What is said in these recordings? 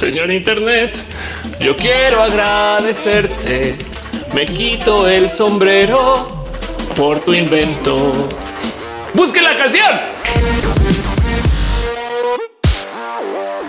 Señor Internet, yo quiero agradecerte. Me quito el sombrero por tu invento. Busque la canción.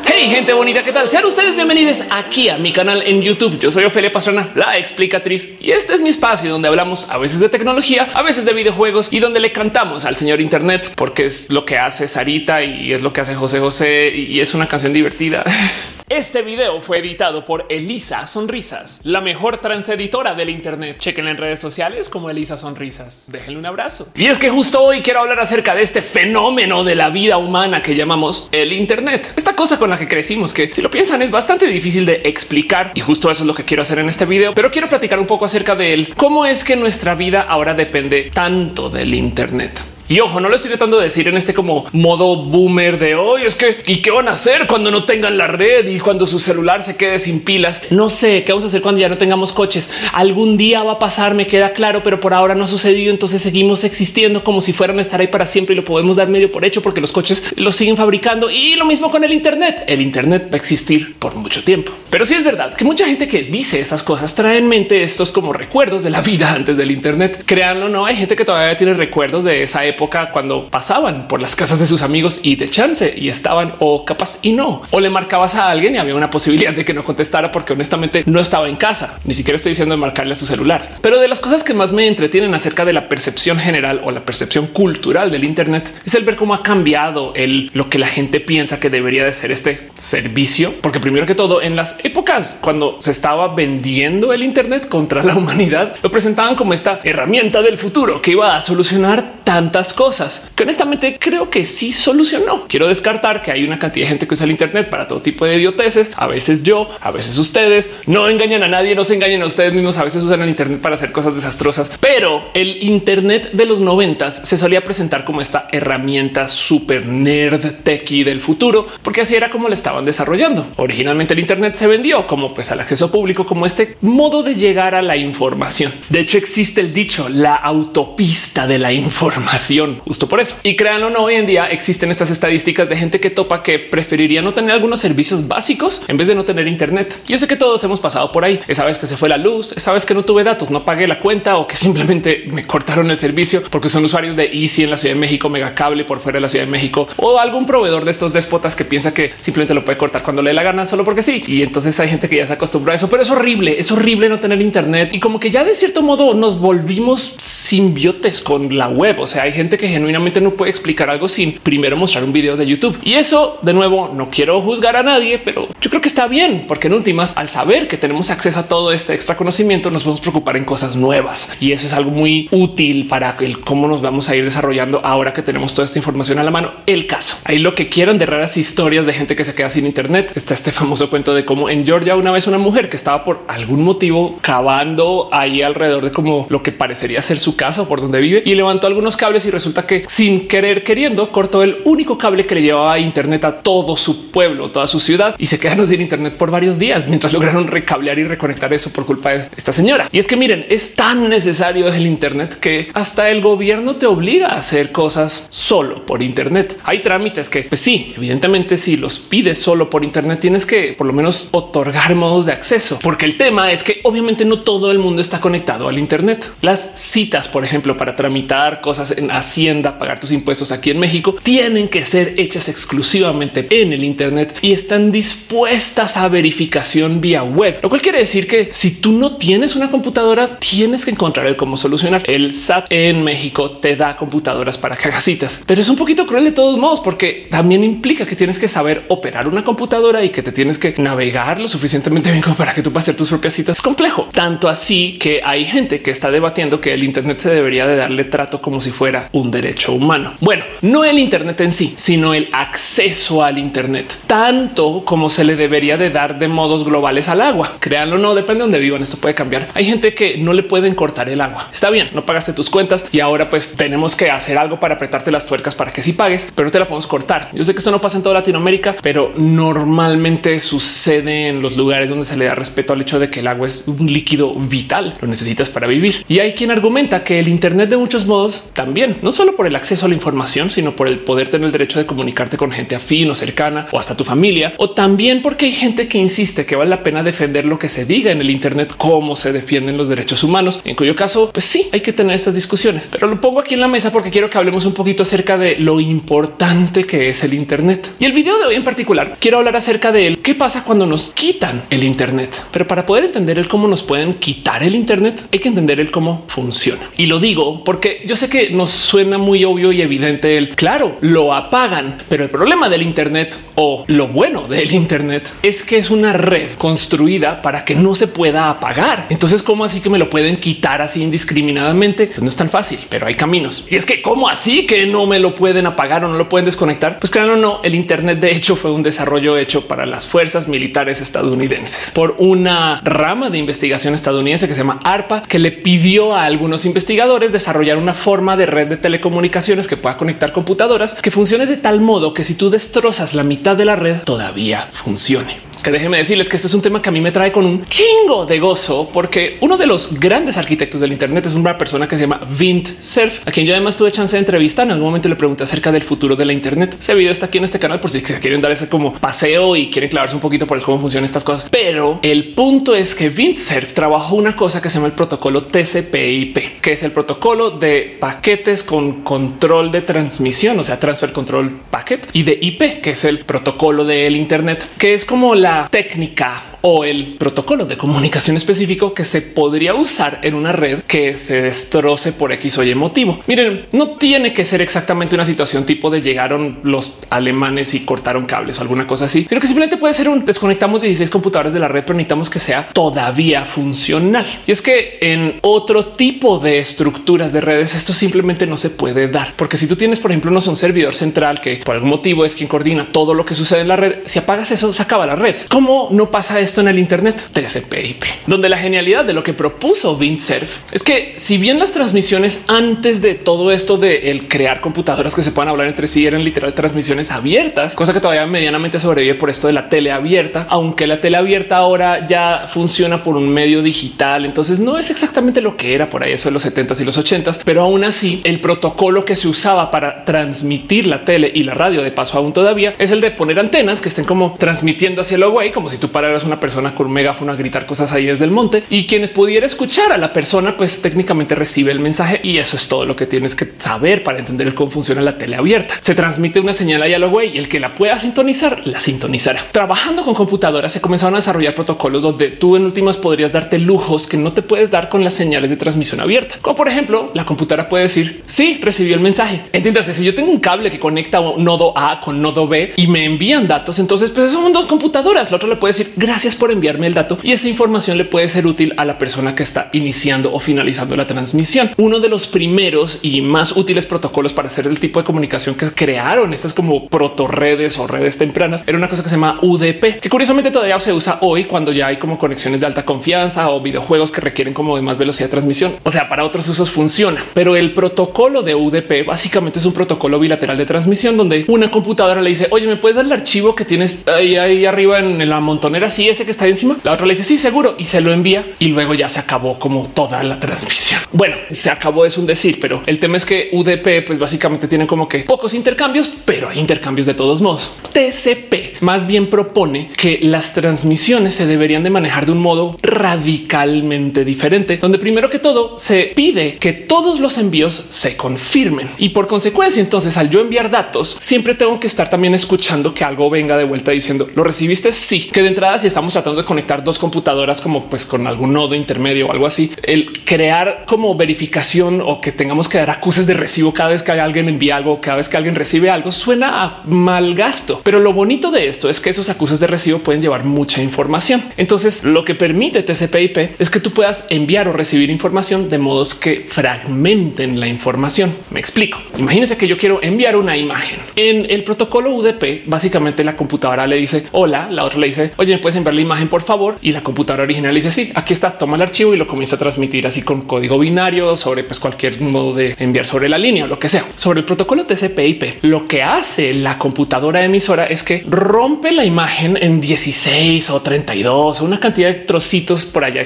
Hey, gente bonita, ¿qué tal? Sean ustedes bienvenidos aquí a mi canal en YouTube. Yo soy Ofelia Pastrana, la explicatriz, y este es mi espacio donde hablamos a veces de tecnología, a veces de videojuegos y donde le cantamos al señor Internet, porque es lo que hace Sarita y es lo que hace José José y es una canción divertida. Este video fue editado por Elisa Sonrisas, la mejor transeditora del Internet. Chequen en redes sociales como Elisa Sonrisas. Déjenle un abrazo. Y es que justo hoy quiero hablar acerca de este fenómeno de la vida humana que llamamos el Internet. Esta cosa con la que crecimos, que si lo piensan es bastante difícil de explicar y justo eso es lo que quiero hacer en este video. Pero quiero platicar un poco acerca de él. Cómo es que nuestra vida ahora depende tanto del Internet. Y ojo, no lo estoy tratando de decir en este como modo boomer de hoy. Es que y qué van a hacer cuando no tengan la red y cuando su celular se quede sin pilas. No sé qué vamos a hacer cuando ya no tengamos coches. Algún día va a pasar, me queda claro, pero por ahora no ha sucedido. Entonces seguimos existiendo como si fueran a estar ahí para siempre y lo podemos dar medio por hecho porque los coches los siguen fabricando. Y lo mismo con el Internet. El Internet va a existir por mucho tiempo. Pero sí es verdad que mucha gente que dice esas cosas trae en mente estos como recuerdos de la vida antes del Internet. Créanlo, no hay gente que todavía tiene recuerdos de esa época cuando pasaban por las casas de sus amigos y de chance y estaban o capaz y no, o le marcabas a alguien y había una posibilidad de que no contestara porque honestamente no estaba en casa. Ni siquiera estoy diciendo de marcarle a su celular, pero de las cosas que más me entretienen acerca de la percepción general o la percepción cultural del Internet es el ver cómo ha cambiado el lo que la gente piensa que debería de ser este servicio, porque primero que todo en las épocas cuando se estaba vendiendo el Internet contra la humanidad, lo presentaban como esta herramienta del futuro que iba a solucionar tantas cosas que honestamente creo que sí solucionó. Quiero descartar que hay una cantidad de gente que usa el Internet para todo tipo de idioteces. A veces yo, a veces ustedes no engañan a nadie, no se engañan a ustedes mismos. A veces usan el Internet para hacer cosas desastrosas, pero el Internet de los noventas se solía presentar como esta herramienta super nerd techie del futuro, porque así era como le estaban desarrollando. Originalmente el Internet se vendió como pues al acceso público, como este modo de llegar a la información. De hecho, existe el dicho la autopista de la información justo por eso. Y créanlo no, hoy en día existen estas estadísticas de gente que topa que preferiría no tener algunos servicios básicos en vez de no tener Internet. Yo sé que todos hemos pasado por ahí. Esa vez que se fue la luz, esa vez que no tuve datos, no pagué la cuenta o que simplemente me cortaron el servicio porque son usuarios de Easy en la Ciudad de México, Megacable por fuera de la Ciudad de México o algún proveedor de estos déspotas que piensa que simplemente lo puede cortar cuando le dé la gana solo porque sí. Y entonces hay gente que ya se acostumbra a eso, pero es horrible. Es horrible no tener Internet y como que ya de cierto modo nos volvimos simbiotes con la web. O sea, hay gente que genuinamente no puede explicar algo sin primero mostrar un video de YouTube. Y eso de nuevo no quiero juzgar a nadie, pero yo creo que está bien, porque en últimas, al saber que tenemos acceso a todo este extra conocimiento, nos podemos preocupar en cosas nuevas y eso es algo muy útil para el cómo nos vamos a ir desarrollando ahora que tenemos toda esta información a la mano. El caso ahí lo que quieran de raras historias de gente que se queda sin Internet. Está este famoso cuento de cómo en Georgia una vez una mujer que estaba por algún motivo cavando ahí alrededor de como lo que parecería ser su casa o por donde vive y levantó algunos cables y resulta que sin querer queriendo cortó el único cable que le llevaba Internet a todo su pueblo, toda su ciudad y se quedaron sin Internet por varios días mientras lograron recablear y reconectar eso por culpa de esta señora. Y es que miren, es tan necesario el Internet que hasta el gobierno te obliga a hacer cosas solo por Internet. Hay trámites que pues sí, evidentemente si los pides solo por Internet tienes que por lo menos otorgar modos de acceso, porque el tema es que obviamente no todo el mundo está conectado al Internet. Las citas, por ejemplo, para tramitar cosas en Hacienda, pagar tus impuestos aquí en México, tienen que ser hechas exclusivamente en el Internet y están dispuestas a verificación vía web, lo cual quiere decir que si tú no tienes una computadora, tienes que encontrar el cómo solucionar. El SAT en México te da computadoras para que hagas citas, pero es un poquito cruel de todos modos, porque también implica que tienes que saber operar una computadora y que te tienes que navegar lo suficientemente bien como para que tú puedas hacer tus propias citas. Es complejo, tanto así que hay gente que está debatiendo que el Internet se debería de darle trato como si fuera un derecho humano. Bueno, no el Internet en sí, sino el acceso al Internet, tanto como se le debería de dar de modos globales al agua. Créanlo, no depende de donde vivan. Esto puede cambiar. Hay gente que no le pueden cortar el agua. Está bien, no pagaste tus cuentas y ahora pues tenemos que hacer algo para apretarte las tuercas para que si pagues, pero te la podemos cortar. Yo sé que esto no pasa en toda Latinoamérica, pero normalmente sucede en los lugares donde se le da respeto al hecho de que el agua es un líquido vital. Lo necesitas para vivir. Y hay quien argumenta que el Internet de muchos modos también no solo por el acceso a la información, sino por el poder tener el derecho de comunicarte con gente afín o cercana o hasta tu familia, o también porque hay gente que insiste que vale la pena defender lo que se diga en el Internet, cómo se defienden los derechos humanos, en cuyo caso, pues sí, hay que tener estas discusiones, pero lo pongo aquí en la mesa porque quiero que hablemos un poquito acerca de lo importante que es el Internet. Y el video de hoy en particular, quiero hablar acerca de qué pasa cuando nos quitan el Internet. Pero para poder entender el cómo nos pueden quitar el Internet, hay que entender el cómo funciona. Y lo digo porque yo sé que nos suena muy obvio y evidente el claro, lo apagan, pero el problema del Internet o lo bueno del Internet es que es una red construida para que no se pueda apagar. Entonces, ¿cómo así que me lo pueden quitar así indiscriminadamente? Pues no es tan fácil, pero hay caminos. Y es que, ¿cómo así que no me lo pueden apagar o no lo pueden desconectar? Pues claro, no, el Internet de hecho fue un desarrollo hecho para las fuerzas militares estadounidenses por una rama de investigación estadounidense que se llama ARPA, que le pidió a algunos investigadores desarrollar una forma de red de telecomunicaciones que pueda conectar computadoras que funcione de tal modo que si tú destrozas la mitad de la red todavía funcione que déjeme decirles que este es un tema que a mí me trae con un chingo de gozo, porque uno de los grandes arquitectos del Internet es una persona que se llama Vint Cerf, a quien yo además tuve chance de entrevistar. En algún momento le pregunté acerca del futuro de la Internet. Ese video está aquí en este canal por si se quieren dar ese como paseo y quieren clavarse un poquito por el cómo funcionan estas cosas. Pero el punto es que Vint Cerf trabajó una cosa que se llama el protocolo TCP/IP, que es el protocolo de paquetes con control de transmisión, o sea, transfer control packet y de IP, que es el protocolo del Internet, que es como la técnica o el protocolo de comunicación específico que se podría usar en una red que se destroce por X o Y motivo. Miren, no tiene que ser exactamente una situación tipo de llegaron los alemanes y cortaron cables o alguna cosa así, sino que simplemente puede ser un desconectamos 16 computadores de la red, pero necesitamos que sea todavía funcional. Y es que en otro tipo de estructuras de redes esto simplemente no se puede dar, porque si tú tienes, por ejemplo, no sé, un servidor central que por algún motivo es quien coordina todo lo que sucede en la red, si apagas eso, se acaba la red. ¿Cómo no pasa esto en el Internet? TCP/IP, donde la genialidad de lo que propuso Cerf es que si bien las transmisiones antes de todo esto de el crear computadoras que se puedan hablar entre sí eran literal transmisiones abiertas, cosa que todavía medianamente sobrevive por esto de la tele abierta, aunque la tele abierta ahora ya funciona por un medio digital, entonces no es exactamente lo que era por ahí eso de los 70s y los 80s, pero aún así el protocolo que se usaba para transmitir la tele y la radio de paso aún todavía es el de poner antenas que estén como transmitiendo hacia el güey, como si tú pararas una persona con un megáfono a gritar cosas ahí desde el monte y quien pudiera escuchar a la persona, pues técnicamente recibe el mensaje y eso es todo lo que tienes que saber para entender cómo funciona la tele abierta. Se transmite una señal ahí a lo y el que la pueda sintonizar la sintonizará. Trabajando con computadoras se comenzaron a desarrollar protocolos donde tú en últimas podrías darte lujos que no te puedes dar con las señales de transmisión abierta. Como por ejemplo, la computadora puede decir sí, recibió el mensaje. Entiéndase, si yo tengo un cable que conecta un nodo A con nodo B y me envían datos, entonces pues son dos computadoras. La otra le puede decir gracias por enviarme el dato y esa información le puede ser útil a la persona que está iniciando o finalizando la transmisión. Uno de los primeros y más útiles protocolos para hacer el tipo de comunicación que crearon estas como proto redes o redes tempranas era una cosa que se llama UDP, que curiosamente todavía se usa hoy cuando ya hay como conexiones de alta confianza o videojuegos que requieren como de más velocidad de transmisión. O sea, para otros usos funciona, pero el protocolo de UDP básicamente es un protocolo bilateral de transmisión donde una computadora le dice, oye, me puedes dar el archivo que tienes ahí, ahí arriba en la montonera. Sí, que está encima. La otra le dice sí, seguro y se lo envía y luego ya se acabó como toda la transmisión. Bueno, se acabó es un decir, pero el tema es que UDP pues básicamente tienen como que pocos intercambios, pero hay intercambios de todos modos. TCP más bien propone que las transmisiones se deberían de manejar de un modo radicalmente diferente, donde primero que todo se pide que todos los envíos se confirmen y por consecuencia entonces al yo enviar datos siempre tengo que estar también escuchando que algo venga de vuelta diciendo lo recibiste. Sí, que de entrada si estamos tratando de conectar dos computadoras como pues con algún nodo intermedio o algo así, el crear como verificación o que tengamos que dar acuses de recibo cada vez que alguien envía algo, cada vez que alguien recibe algo, suena a mal gasto. Pero lo bonito de esto es que esos acuses de recibo pueden llevar mucha información. Entonces, lo que permite TCP/IP es que tú puedas enviar o recibir información de modos que fragmenten la información. Me explico. Imagínense que yo quiero enviar una imagen en el protocolo UDP. Básicamente, la computadora le dice hola, la otra le dice oye, puedes enviar imagen, por favor. Y la computadora original dice sí, aquí está, toma el archivo y lo comienza a transmitir así con código binario sobre pues, cualquier modo de enviar sobre la línea o lo que sea. Sobre el protocolo TCP/IP, lo que hace la computadora emisora es que rompe la imagen en 16 o 32 o una cantidad de trocitos por allá.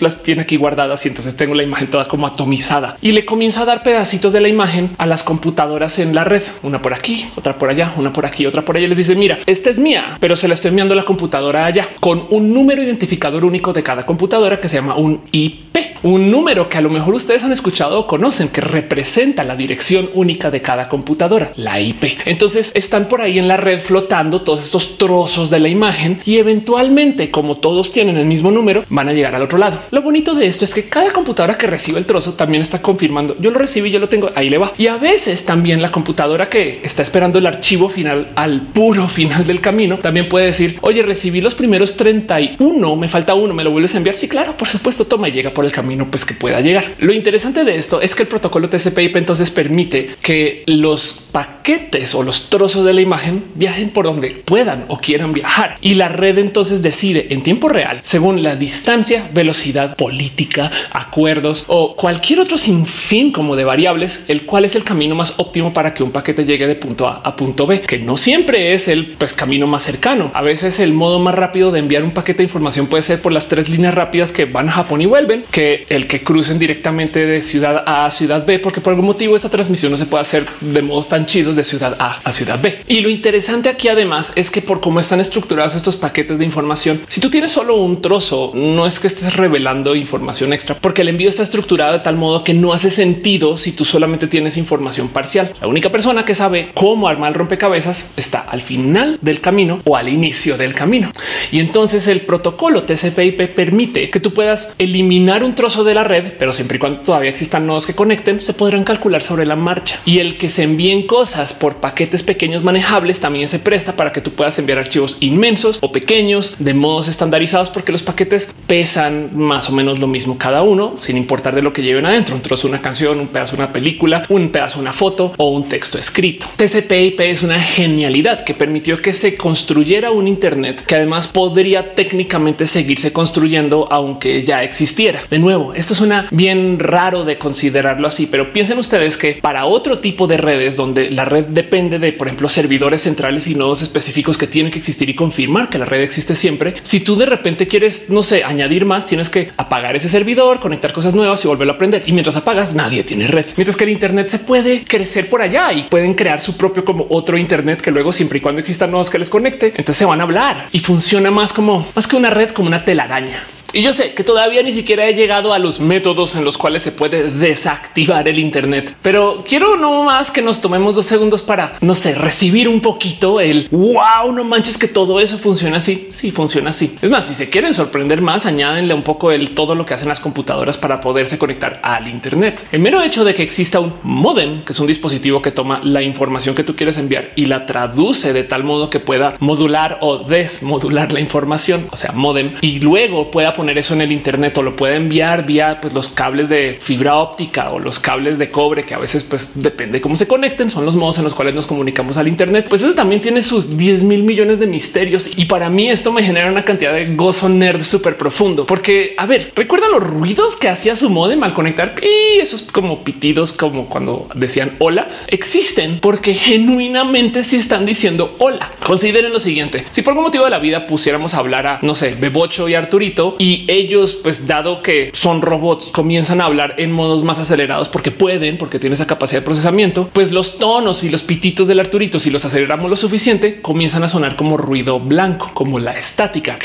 Las tiene aquí guardadas y entonces tengo la imagen toda como atomizada y le comienza a dar pedacitos de la imagen a las computadoras en la red, una por aquí, otra por allá, una por aquí, otra por allá. Les dice, mira, esta es mía, pero se la estoy enviando a la computadora allá con un número identificador único de cada computadora que se llama un IP, un número que a lo mejor ustedes han escuchado o conocen que representa la dirección única de cada computadora, la IP. Entonces están por ahí en la red flotando todos estos trozos de la imagen y eventualmente, como todos tienen el mismo número, van a llegar al otro lado. Lo bonito de esto es que cada computadora que recibe el trozo también está confirmando yo lo recibí, yo lo tengo, ahí le va. Y a veces también la computadora que está esperando el archivo final al puro final del camino también puede decir, oye, recibí los primeros 31, me falta uno, me lo vuelves a enviar. Sí, claro, por supuesto, toma y llega por el camino, pues que pueda llegar. Lo interesante de esto es que el protocolo TCP/IP entonces permite que los paquetes o los trozos de la imagen viajen por donde puedan o quieran viajar y la red entonces decide en tiempo real según la distancia, velocidad política, acuerdos o cualquier otro sinfín como de variables, el cual es el camino más óptimo para que un paquete llegue de punto A a punto B, que no siempre es el pues, camino más cercano. A veces el modo más rápido de enviar un paquete de información puede ser por las tres líneas rápidas que van a Japón y vuelven que el que crucen directamente de ciudad A a ciudad B, porque por algún motivo esa transmisión no se puede hacer de modos tan chidos de ciudad A a ciudad B. Y lo interesante aquí además es que por cómo están estructurados estos paquetes de información, si tú tienes solo un trozo, no es que estés revelando información extra, porque el envío está estructurado de tal modo que no hace sentido si tú solamente tienes información parcial. La única persona que sabe cómo armar el rompecabezas está al final del camino o al inicio del camino. Y entonces el protocolo TCP/IP permite que tú puedas eliminar un trozo de la red, pero siempre y cuando todavía existan nodos que conecten, se podrán calcular sobre la marcha. Y el que se envíen cosas por paquetes pequeños manejables también se presta para que tú puedas enviar archivos inmensos o pequeños de modos estandarizados, porque los paquetes pesan más o menos lo mismo cada uno, sin importar de lo que lleven adentro. Un trozo, una canción, un pedazo, una película, un pedazo, una foto o un texto escrito. TCP/IP es una genialidad que permitió que se construyera un Internet que además podría técnicamente seguirse construyendo aunque ya existiera. De nuevo, esto suena bien raro de considerarlo así, pero piensen ustedes que para otro tipo de redes donde la red depende de, por ejemplo, servidores centrales y nodos específicos que tienen que existir y confirmar que la red existe siempre. Si tú de repente quieres, no sé, añadir más, tienes que apagar ese servidor, conectar cosas nuevas y volverlo a aprender. Y mientras apagas, nadie tiene red. Mientras que el Internet se puede crecer por allá y pueden crear su propio como otro Internet que luego siempre y cuando existan nodos que les conecte, entonces se van a hablar y funciona más como más que una red, como una telaraña. Y yo sé que todavía ni siquiera he llegado a los métodos en los cuales se puede desactivar el Internet, pero quiero no más que nos tomemos dos segundos para, no sé, recibir un poquito el wow, no manches que todo eso funciona así. Sí, funciona así. Es más, si se quieren sorprender más, añádenle un poco el todo lo que hacen las computadoras para poderse conectar al Internet. El mero hecho de que exista un modem, que es un dispositivo que toma la información que tú quieres enviar y la traduce de tal modo que pueda modular o desmodular la información, o sea, modem, y luego pueda poner eso en el Internet o lo puede enviar vía pues, los cables de fibra óptica o los cables de cobre, que a veces pues depende cómo se conecten, son los modos en los cuales nos comunicamos al Internet. Pues eso también tiene sus 10 mil millones de misterios. Y para mí esto me genera una cantidad de gozo nerd súper profundo, porque a ver, recuerdan los ruidos que hacía su modem al conectar y esos como pitidos, como cuando decían hola, existen porque genuinamente si están diciendo hola. Consideren lo siguiente: si por algún motivo de la vida pusiéramos a hablar a no sé, Bebocho y Arturito ellos, pues dado que son robots, comienzan a hablar en modos más acelerados porque pueden, porque tienen esa capacidad de procesamiento, pues los tonos y los pititos del Arturito, si los aceleramos lo suficiente, comienzan a sonar como ruido blanco, como la estática.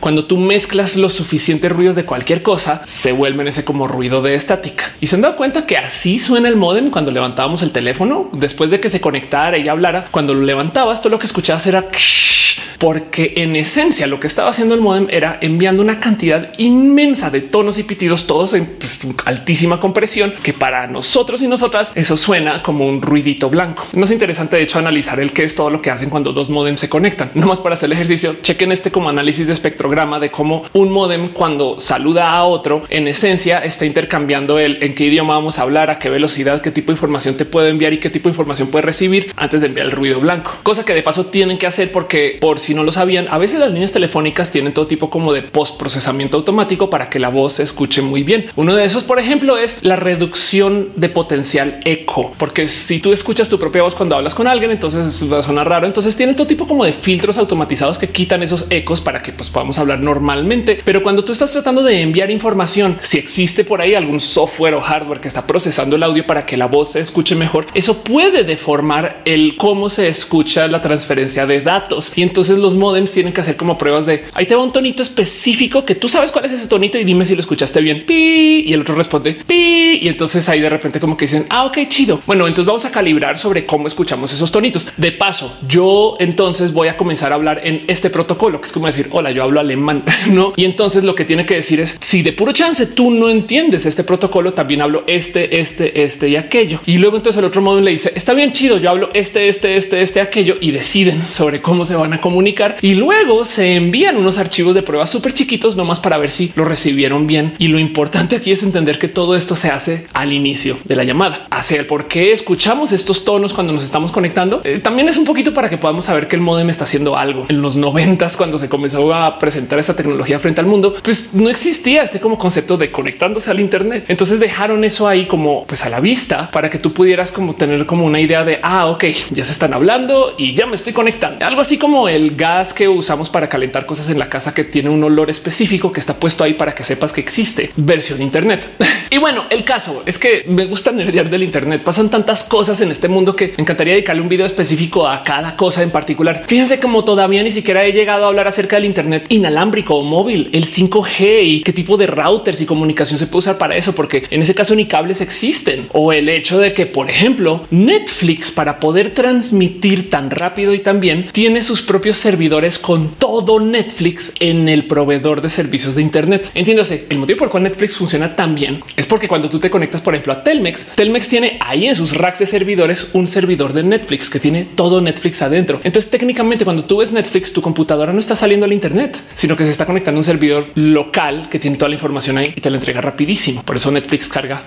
Cuando tú mezclas los suficientes ruidos de cualquier cosa, se vuelven ese como ruido de estática. Y se han dado cuenta que así suena el modem cuando levantábamos el teléfono después de que se conectara y hablara. Cuando lo levantabas, todo lo que escuchabas era porque en esencia lo que estaba haciendo el modem era enviando una cantidad inmensa de tonos y pitidos, todos en pues, altísima compresión, que para nosotros y nosotras eso suena como un ruidito blanco. No es interesante, de hecho, analizar el que es todo lo que hacen cuando dos modems se conectan. No más para hacer el ejercicio, chequen este como análisis de espectrograma de cómo un modem cuando saluda a otro, en esencia está intercambiando el en qué idioma vamos a hablar, a qué velocidad, qué tipo de información te puede enviar y qué tipo de información puede recibir antes de enviar el ruido blanco. Cosa que de paso tienen que hacer porque por si no lo sabían, a veces las líneas telefónicas tienen todo tipo como de post procesamiento automático para que la voz se escuche muy bien. Uno de esos, por ejemplo, es la reducción de potencial eco, porque si tú escuchas tu propia voz cuando hablas con alguien, entonces va a sonar raro. Entonces tienen todo tipo como de filtros automatizados que quitan esos ecos para que pues, podamos hablar normalmente. Pero cuando tú estás tratando de enviar información, si existe por ahí algún software o hardware que está procesando el audio para que la voz se escuche mejor, eso puede deformar el cómo se escucha la transferencia de datos. Y entonces los modems tienen que hacer como pruebas de ahí te va un tonito específico que tú sabes cuál es ese tonito y dime si lo escuchaste bien. Pi, y el otro responde pi. Y entonces ahí de repente como que dicen, ah, ok, chido. Bueno, entonces vamos a calibrar sobre cómo escuchamos esos tonitos. De paso, yo entonces voy a comenzar a hablar en este protocolo, que es como decir, hola, yo hablo alemán, ¿no? Y entonces lo que tiene que decir es, si de puro chance tú no entiendes este protocolo, también hablo este, este, este y aquello. Y luego entonces el otro modo le dice, está bien chido, yo hablo este, este, este, este, aquello y deciden sobre cómo se van a comunicar. Y luego se envían unos archivos de pruebas súper chiquitos nomás para ver si lo recibieron bien. Y lo importante aquí es entender que todo esto se hace al inicio de la llamada. Hacia el por qué escuchamos estos tonos cuando nos estamos conectando. Eh, también es un poquito para que podamos saber que el modem está haciendo algo. En los noventas, cuando se comenzó a presentar esta tecnología frente al mundo, pues no existía este como concepto de conectándose al Internet. Entonces dejaron eso ahí como pues a la vista para que tú pudieras como tener como una idea de ah, ok, ya se están hablando y ya me estoy conectando. Algo así como el gas que usamos para calentar cosas en la casa que tiene un olor específico que está puesto ahí para que sepas que existe versión Internet. y bueno, el caso es que me gusta nerdear del Internet. Pasan tantas cosas en este mundo que encantaría dedicarle un video específico a cada cosa en particular. Fíjense como todavía ni siquiera he llegado a hablar acerca del Internet inalámbrico o móvil, el 5G y qué tipo de routers y comunicación se puede usar para eso, porque en ese caso ni cables existen. O el hecho de que, por ejemplo, Netflix para poder transmitir tan rápido y tan bien tiene sus propios servidores con todo Netflix en el proveedor de servicios de Internet. Entiéndase, el motivo por el cual Netflix funciona tan bien es porque cuando tú te conectas, por ejemplo, a Telmex, Telmex tiene ahí en sus racks de servidores un servidor de Netflix que tiene todo Netflix adentro. Entonces, técnicamente, cuando tú ves Netflix, tu computadora no está saliendo al Internet, sino que se está conectando a un servidor local que tiene toda la información ahí y te la entrega rapidísimo. Por eso Netflix carga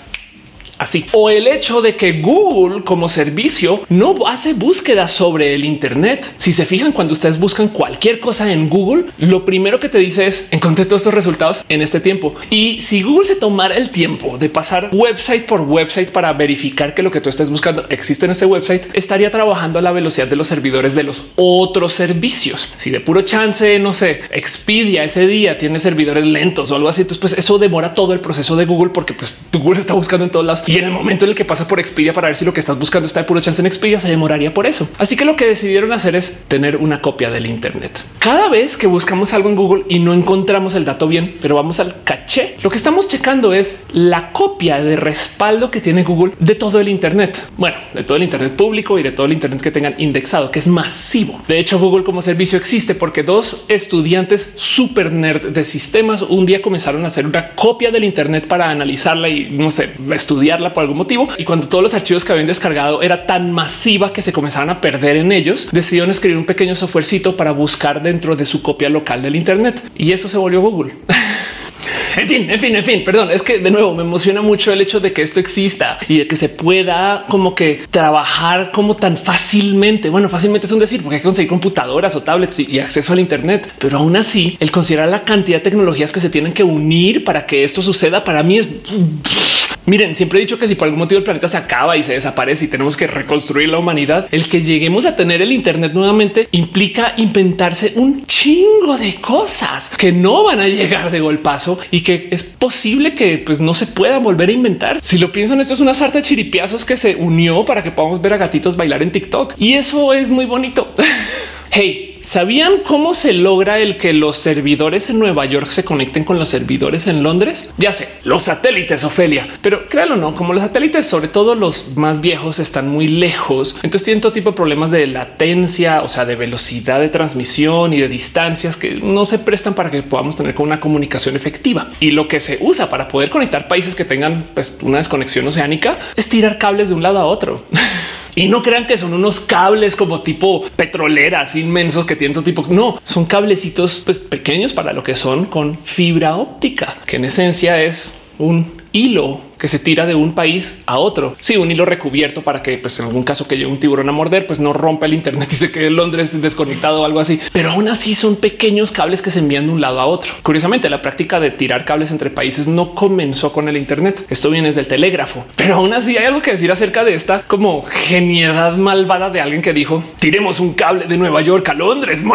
así. O el hecho de que Google como servicio no hace búsqueda sobre el Internet. Si se fijan, cuando ustedes buscan cualquier cosa en Google, lo primero que te dice es encontré todos estos resultados en este tiempo. Y si Google se tomara el tiempo de pasar website por website para verificar que lo que tú estés buscando existe en ese website, estaría trabajando a la velocidad de los servidores de los otros servicios. Si de puro chance, no sé, Expedia ese día tiene servidores lentos o algo así, entonces pues eso demora todo el proceso de Google porque pues Google está buscando en todas las y en el momento en el que pasa por Expedia para ver si lo que estás buscando está de puro chance en Expedia, se demoraría por eso. Así que lo que decidieron hacer es tener una copia del Internet. Cada vez que buscamos algo en Google y no encontramos el dato bien, pero vamos al caché, lo que estamos checando es la copia de respaldo que tiene Google de todo el Internet. Bueno, de todo el Internet público y de todo el Internet que tengan indexado, que es masivo. De hecho, Google como servicio existe porque dos estudiantes super nerd de sistemas un día comenzaron a hacer una copia del Internet para analizarla y no sé, estudiar por algún motivo. Y cuando todos los archivos que habían descargado era tan masiva que se comenzaron a perder en ellos, decidieron escribir un pequeño softwarecito para buscar dentro de su copia local del Internet. Y eso se volvió Google. En fin, en fin, en fin, perdón, es que de nuevo me emociona mucho el hecho de que esto exista y de que se pueda como que trabajar como tan fácilmente. Bueno, fácilmente es un decir porque hay que conseguir computadoras o tablets y, acceso al Internet, pero aún así el considerar la cantidad de tecnologías que se tienen que unir para que esto suceda para mí es Miren, siempre he dicho que si por algún motivo el planeta se acaba y se desaparece y tenemos que reconstruir la humanidad, el que lleguemos a tener el Internet nuevamente implica inventarse un chingo de cosas que no van a llegar de golpazo y que es posible que pues, no se puedan volver a inventar. Si lo piensan, esto es una sarta de chiripiazos que se unió para que podamos ver a gatitos bailar en TikTok y eso es muy bonito. hey, ¿sabían cómo se logra el que los servidores en Nueva York se conecten con los servidores en Londres? Ya sé, los satélites, Ofelia, pero créanlo no, como los satélites, sobre todo los más viejos, están muy lejos, entonces tienen todo tipo de problemas de latencia, o sea, de velocidad de transmisión y de distancias que no se prestan para que podamos tener una comunicación efectiva. Y lo que se usa para poder conectar países que tengan pues, una desconexión oceánica es tirar cables de un lado a otro. Y no crean que son unos cables como tipo petroleras inmensos que tienen todo tipo. No, son cablecitos pues, pequeños para lo que son con fibra óptica, que en esencia es un hilo que se tira de un país a otro. Sí, un hilo recubierto para que pues, en algún caso que llegue un tiburón a morder, pues no rompa el Internet y se quede en Londres desconectado o algo así. Pero aún así son pequeños cables que se envían de un lado a otro. Curiosamente, la práctica de tirar cables entre países no comenzó con el Internet. Esto viene desde el telégrafo, pero aún así hay algo que decir acerca de esta como geniedad malvada de alguien que dijo tiremos un cable de Nueva York a Londres.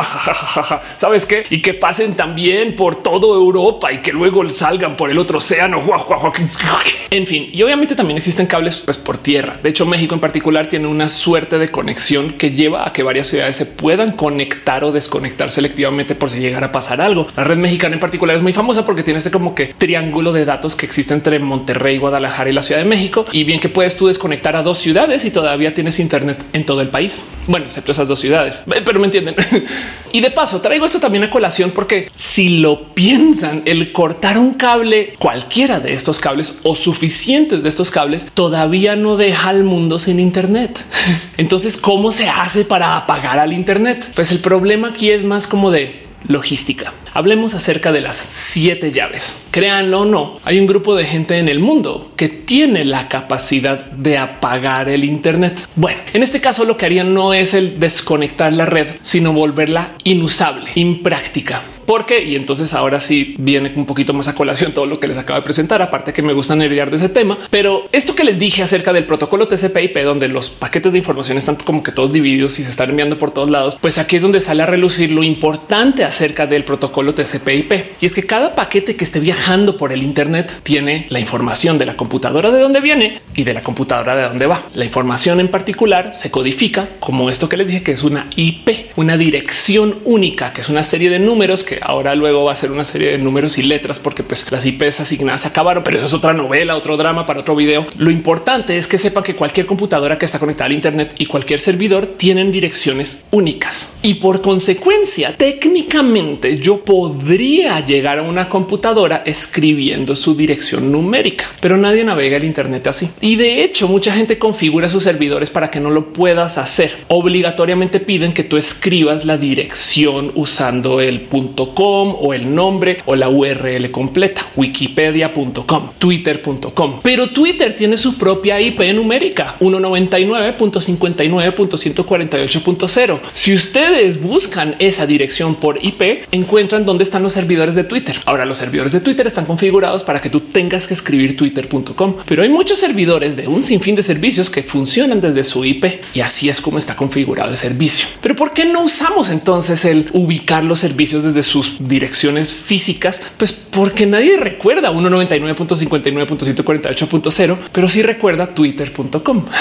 Sabes qué? Y que pasen también por todo Europa y que luego salgan por el otro océano. En fin, y obviamente también existen cables pues, por tierra. De hecho, México en particular tiene una suerte de conexión que lleva a que varias ciudades se puedan conectar o desconectar selectivamente por si llegara a pasar algo. La red mexicana en particular es muy famosa porque tiene este como que triángulo de datos que existe entre Monterrey, Guadalajara y la Ciudad de México. Y bien que puedes tú desconectar a dos ciudades y todavía tienes internet en todo el país. Bueno, excepto esas dos ciudades, pero me entienden. y de paso traigo esto también a colación porque si lo piensan, el cortar un cable, cualquiera de estos cables o suficientes de estos cables, todavía no deja al mundo sin internet. Entonces, ¿cómo se hace para apagar al internet? Pues el problema aquí es más como de logística. Hablemos acerca de las siete llaves. Créanlo o no, hay un grupo de gente en el mundo que tiene la capacidad de apagar el Internet. Bueno, en este caso lo que harían no es el desconectar la red, sino volverla inusable, impráctica. ¿Por qué? Y entonces ahora sí viene un poquito más a colación todo lo que les acabo de presentar, aparte que me gusta nerdear de ese tema. Pero esto que les dije acerca del protocolo TCP/IP, donde los paquetes de información están como que todos divididos y se están enviando por todos lados, pues aquí es donde sale a relucir lo importante acerca del protocolo TCP/IP. Y es que cada paquete que esté viajando por el Internet tiene la información de la computadora de dónde viene y de la computadora de dónde va. La información en particular se codifica como esto que les dije que es una IP, una dirección única, que es una serie de números que ahora luego va a ser una serie de números y letras porque pues las IPs asignadas acabaron, pero eso es otra novela, otro drama para otro video. Lo importante es que sepan que cualquier computadora que está conectada al Internet y cualquier servidor tienen direcciones únicas y por consecuencia técnicamente yo podría llegar a una computadora escribiendo su dirección numérica, pero nadie navega el Internet así. Y de hecho mucha gente configura sus servidores para que no lo puedas hacer. Obligatoriamente piden que tú escribas la dirección usando el punto o el nombre o la URL completa, wikipedia.com, twitter.com. Pero Twitter tiene su propia IP numérica 199.59.148.0. Si ustedes buscan esa dirección por IP, encuentran dónde están los servidores de Twitter. Ahora los servidores de Twitter están configurados para que tú tengas que escribir twitter.com, pero hay muchos servidores de un sinfín de servicios que funcionan desde su IP y así es como está configurado el servicio. Pero ¿por qué no usamos entonces el ubicar los servicios desde sus direcciones físicas, pues porque nadie recuerda 199.59.148.0, pero sí recuerda twitter.com.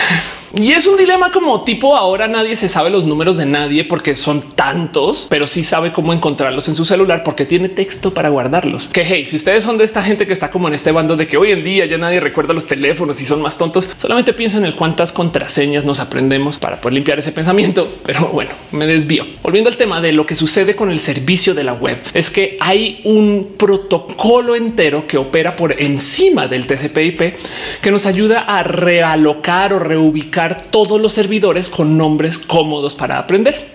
Y es un dilema como tipo ahora nadie se sabe los números de nadie porque son tantos, pero sí sabe cómo encontrarlos en su celular porque tiene texto para guardarlos. Que hey, si ustedes son de esta gente que está como en este bando de que hoy en día ya nadie recuerda los teléfonos y son más tontos, solamente piensen en cuántas contraseñas nos aprendemos para poder limpiar ese pensamiento. Pero bueno, me desvío. Volviendo al tema de lo que sucede con el servicio de la web, es que hay un protocolo entero que opera por encima del TCP/IP que nos ayuda a realocar o reubicar todos los servidores con nombres cómodos para aprender.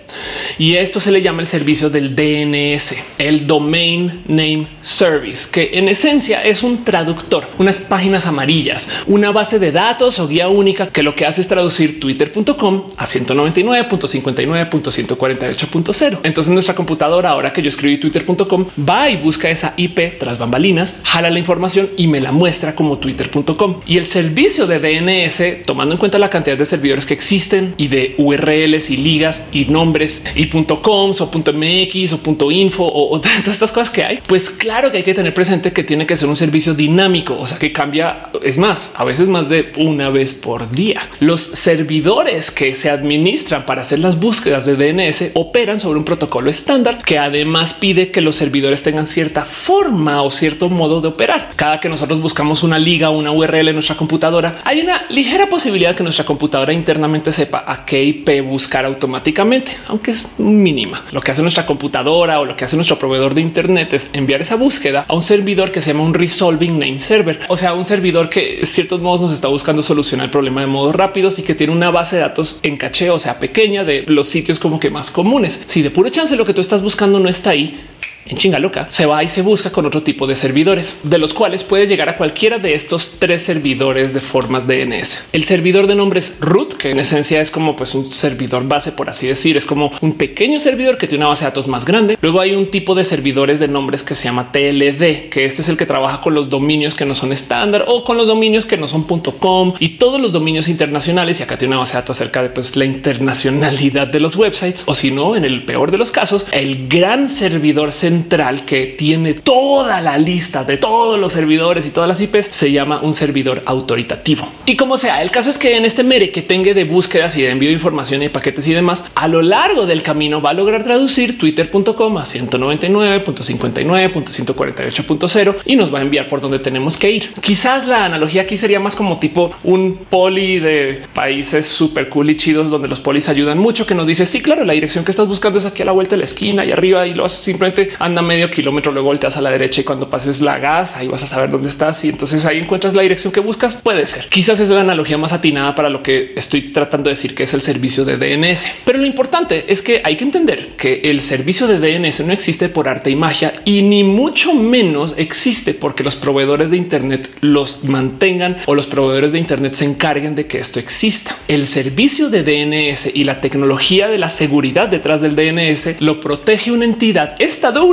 Y esto se le llama el servicio del DNS, el Domain Name Service, que en esencia es un traductor, unas páginas amarillas, una base de datos o guía única que lo que hace es traducir twitter.com a 199.59.148.0. Entonces nuestra computadora, ahora que yo escribí twitter.com, va y busca esa IP tras bambalinas, jala la información y me la muestra como twitter.com. Y el servicio de DNS, tomando en cuenta la cantidad de servidores que existen y de URLs y ligas y nombres y .coms o .mx o .info o, todas estas cosas que hay, pues claro que hay que tener presente que tiene que ser un servicio dinámico, o sea que cambia, es más, a veces más de una vez por día. Los servidores que se administran para hacer las búsquedas de DNS operan sobre un protocolo estándar que además pide que los servidores tengan cierta forma o cierto modo de operar. Cada que nosotros buscamos una liga o una URL en nuestra computadora, hay una ligera posibilidad que nuestra computadora internamente sepa a qué IP buscar automáticamente, aunque es mínima. Lo que hace nuestra computadora o lo que hace nuestro proveedor de Internet es enviar esa búsqueda a un servidor que se llama un resolving name server, o sea, un servidor que en ciertos modos nos está buscando solucionar el problema de modos rápidos y que tiene una base de datos en caché, o sea, pequeña de los sitios como que más comunes. Si de puro chance lo que tú estás buscando no está ahí, en chinga loca, se va y se busca con otro tipo de servidores, de los cuales puede llegar a cualquiera de estos tres servidores de formas DNS. El servidor de nombres root, que en esencia es como pues un servidor base, por así decir, es como un pequeño servidor que tiene una base de datos más grande. Luego hay un tipo de servidores de nombres que se llama TLD, que este es el que trabaja con los dominios que no son estándar o con los dominios que no son .com y todos los dominios internacionales. Y acá tiene una base de datos acerca de pues, la internacionalidad de los websites o si no, en el peor de los casos, el gran servidor central que tiene toda la lista de todos los servidores y todas las IPs se llama un servidor autoritativo. Y como sea, el caso es que en este mere que tenga de búsquedas y de envío de información y paquetes y demás, a lo largo del camino va a lograr traducir twitter.com a 199.59.148.0 y nos va a enviar por donde tenemos que ir. Quizás la analogía aquí sería más como tipo un poli de países súper cool y chidos donde los polis ayudan mucho que nos dice sí, claro, la dirección que estás buscando es aquí a la vuelta de la esquina y arriba y lo haces simplemente anda medio kilómetro, luego volteas a la derecha y cuando pases la gas ahí vas a saber dónde estás y entonces ahí encuentras la dirección que buscas. Puede ser. Quizás es la analogía más atinada para lo que estoy tratando de decir que es el servicio de DNS. Pero lo importante es que hay que entender que el servicio de DNS no existe por arte y magia y ni mucho menos existe porque los proveedores de Internet los mantengan o los proveedores de Internet se encarguen de que esto exista. El servicio de DNS y la tecnología de la seguridad detrás del DNS lo protege una entidad estadounidense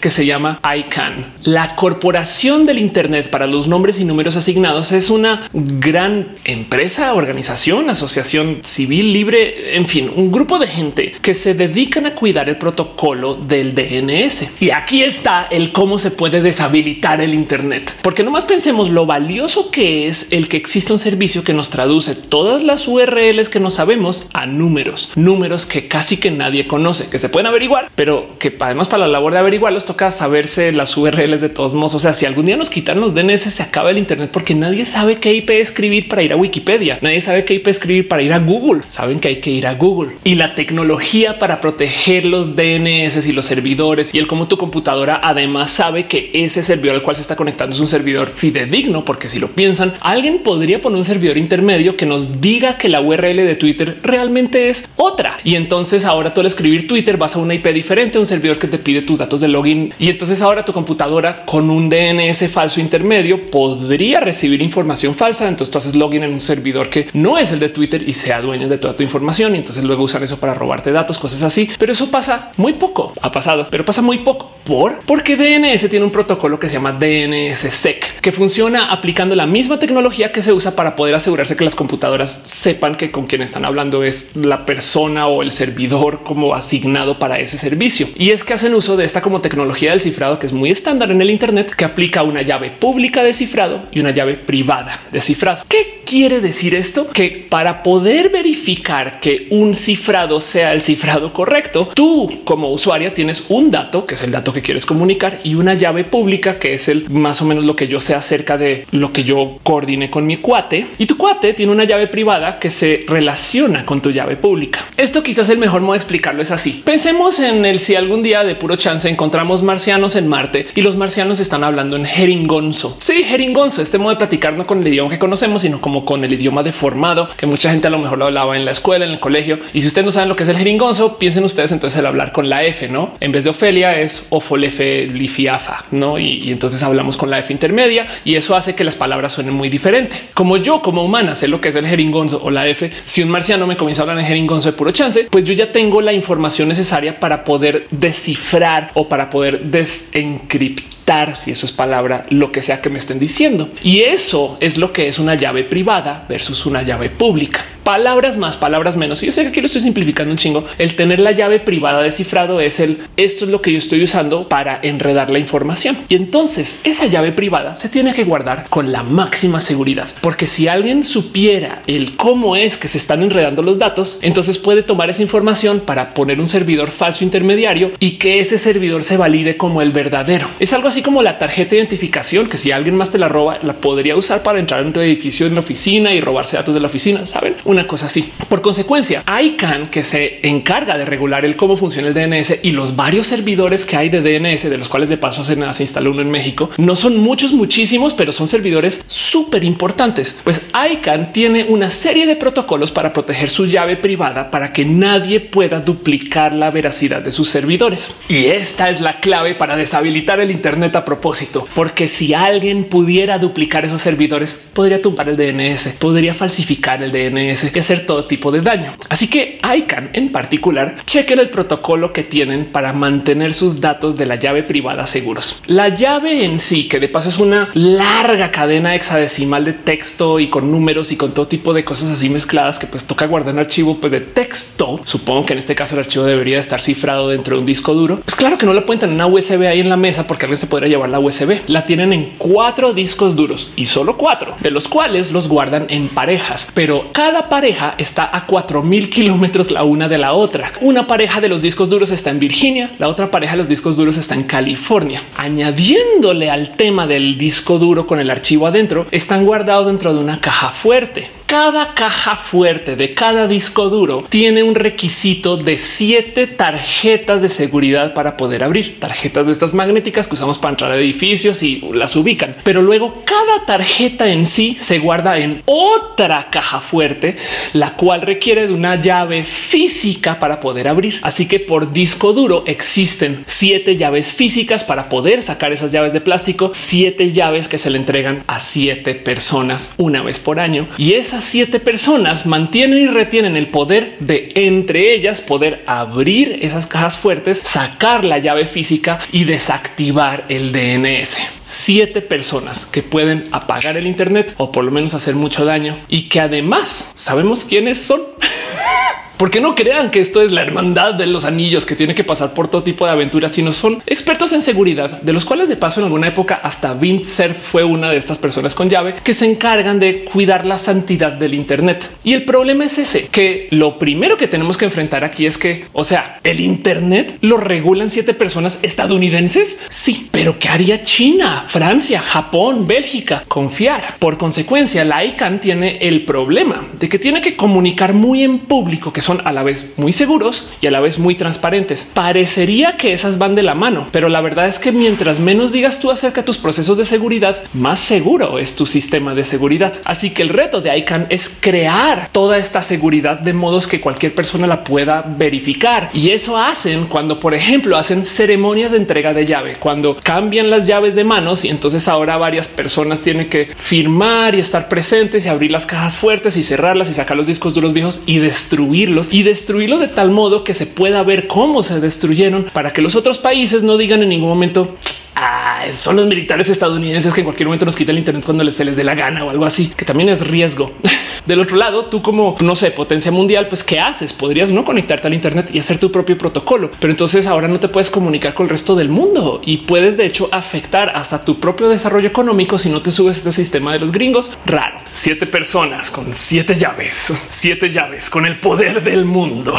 que se llama ICANN. La corporación del Internet para los nombres y números asignados es una gran empresa, organización, asociación civil libre, en fin, un grupo de gente que se dedican a cuidar el protocolo del DNS. Y aquí está el cómo se puede deshabilitar el Internet, porque nomás pensemos lo valioso que es el que existe un servicio que nos traduce todas las URLs que no sabemos a números, números que casi que nadie conoce, que se pueden averiguar, pero que además para la labor de averiguarlos toca saberse las URLs de todos modos. O sea, si algún día nos quitan los DNS, se acaba el Internet porque nadie sabe qué IP escribir para ir a Wikipedia, nadie sabe qué IP escribir para ir a Google. Saben que hay que ir a Google y la tecnología para proteger los DNS y los servidores y el cómo tu computadora además sabe que ese servidor al cual se está conectando es un servidor fidedigno, porque si lo piensan, alguien podría poner un servidor intermedio que nos diga que la URL de Twitter realmente es otra. Y entonces ahora tú al escribir Twitter vas a una IP diferente, un servidor que te pide tus datos de login. Y entonces ahora tu computadora con un DNS falso intermedio podría recibir información falsa. Entonces tú haces login en un servidor que no es el de Twitter y sea dueño de toda tu información. Y entonces luego usan eso para robarte datos, cosas así. Pero eso pasa muy poco. Ha pasado, pero pasa muy poco por porque DNS tiene un protocolo que se llama DNSSEC que funciona aplicando la misma tecnología que se usa para poder asegurarse que las computadoras sepan que con quien están hablando es la persona o el servidor como asignado para ese servicio. Y es que hacen uso de esta como tecnología del cifrado que es muy estándar en el Internet, que aplica una llave pública de cifrado y una llave privada de cifrado. ¿Qué quiere decir esto? Que para poder verificar que un cifrado sea el cifrado correcto, tú como usuario tienes un dato que es el dato que quieres comunicar y una llave pública que es el más o menos lo que yo sé acerca de lo que yo coordine con mi cuate y tu cuate tiene una llave privada que se relaciona con tu llave pública. Esto quizás el mejor modo de explicarlo es así. Pensemos en el si algún día de puro chance encontramos marcianos en Marte y los marcianos están hablando en jeringonzo. Sí, jeringonzo, este modo de platicar no con el idioma que conocemos, sino como con el idioma deformado que mucha gente a lo mejor lo hablaba en la escuela, en el colegio. Y si ustedes no saben lo que es el jeringonzo, piensen ustedes entonces el hablar con la F, no? En vez de Ofelia es Ofolefe Lifiafa, no? Y, entonces hablamos con la F intermedia y eso hace que las palabras suenen muy diferente. Como yo, como humana, sé lo que es el jeringonzo o la F. Si un marciano me comienza a hablar en jeringonzo de puro chance, pues yo ya tengo la información necesaria para poder descifrar o para poder desencriptar si eso es palabra, lo que sea que me estén diciendo. Y eso es lo que es una llave privada versus una llave pública palabras más, palabras menos. Y yo sé que aquí lo estoy simplificando un chingo. El tener la llave privada de cifrado es el esto es lo que yo estoy usando para enredar la información. Y entonces esa llave privada se tiene que guardar con la máxima seguridad, porque si alguien supiera el cómo es que se están enredando los datos, entonces puede tomar esa información para poner un servidor falso intermediario y que ese servidor se valide como el verdadero. Es algo así como la tarjeta de identificación que si alguien más te la roba, la podría usar para entrar en tu edificio en la oficina y robarse datos de la oficina. Saben una una cosa así. Por consecuencia, ICANN, que se encarga de regular el cómo funciona el DNS y los varios servidores que hay de DNS, de los cuales de paso hace se instaló uno en México, no son muchos, muchísimos, pero son servidores súper importantes. Pues ICANN tiene una serie de protocolos para proteger su llave privada para que nadie pueda duplicar la veracidad de sus servidores. Y esta es la clave para deshabilitar el Internet a propósito, porque si alguien pudiera duplicar esos servidores, podría tumbar el DNS, podría falsificar el DNS y hacer todo tipo de daño. Así que ICANN en particular chequen el protocolo que tienen para mantener sus datos de la llave privada seguros. La llave en sí, que de paso es una larga cadena hexadecimal de texto y con números y con todo tipo de cosas así mezcladas que pues toca guardar un archivo pues de texto. Supongo que en este caso el archivo debería estar cifrado dentro de un disco duro. Pues claro que no la pueden tener una USB ahí en la mesa porque alguien se podría llevar la USB. La tienen en cuatro discos duros y solo cuatro de los cuales los guardan en parejas, pero cada pareja está a 4000 kilómetros la una de la otra. Una pareja de los discos duros está en Virginia, la otra pareja de los discos duros está en California. Añadiéndole al tema del disco duro con el archivo adentro, están guardados dentro de una caja fuerte cada caja fuerte de cada disco duro tiene un requisito de siete tarjetas de seguridad para poder abrir tarjetas de estas magnéticas que usamos para entrar a edificios y las ubican. Pero luego cada tarjeta en sí se guarda en otra caja fuerte, la cual requiere de una llave física para poder abrir. Así que por disco duro existen siete llaves físicas para poder sacar esas llaves de plástico, siete llaves que se le entregan a siete personas una vez por año y esas siete personas mantienen y retienen el poder de entre ellas poder abrir esas cajas fuertes, sacar la llave física y desactivar el DNS. Siete personas que pueden apagar el Internet o por lo menos hacer mucho daño y que además sabemos quiénes son. porque no crean que esto es la hermandad de los anillos que tiene que pasar por todo tipo de aventuras, sino son expertos en seguridad, de los cuales de paso en alguna época hasta Vintser fue una de estas personas con llave que se encargan de cuidar la santidad del Internet. Y el problema es ese, que lo primero que tenemos que enfrentar aquí es que, o sea, el Internet lo regulan siete personas estadounidenses. Sí, pero ¿qué haría China, Francia, Japón, Bélgica? Confiar. Por consecuencia, la ICANN tiene el problema de que tiene que comunicar muy en público que son son a la vez muy seguros y a la vez muy transparentes. Parecería que esas van de la mano, pero la verdad es que mientras menos digas tú acerca de tus procesos de seguridad, más seguro es tu sistema de seguridad. Así que el reto de ICANN es crear toda esta seguridad de modos que cualquier persona la pueda verificar. Y eso hacen cuando, por ejemplo, hacen ceremonias de entrega de llave, cuando cambian las llaves de manos y entonces ahora varias personas tienen que firmar y estar presentes y abrir las cajas fuertes y cerrarlas y sacar los discos duros viejos y destruirlos y destruirlos de tal modo que se pueda ver cómo se destruyeron para que los otros países no digan en ningún momento Ah, son los militares estadounidenses que en cualquier momento nos quitan el Internet cuando se les dé la gana o algo así, que también es riesgo. Del otro lado, tú como no sé, potencia mundial, pues qué haces? Podrías no conectarte al Internet y hacer tu propio protocolo, pero entonces ahora no te puedes comunicar con el resto del mundo y puedes de hecho afectar hasta tu propio desarrollo económico si no te subes este sistema de los gringos. Raro. Siete personas con siete llaves, siete llaves con el poder del mundo.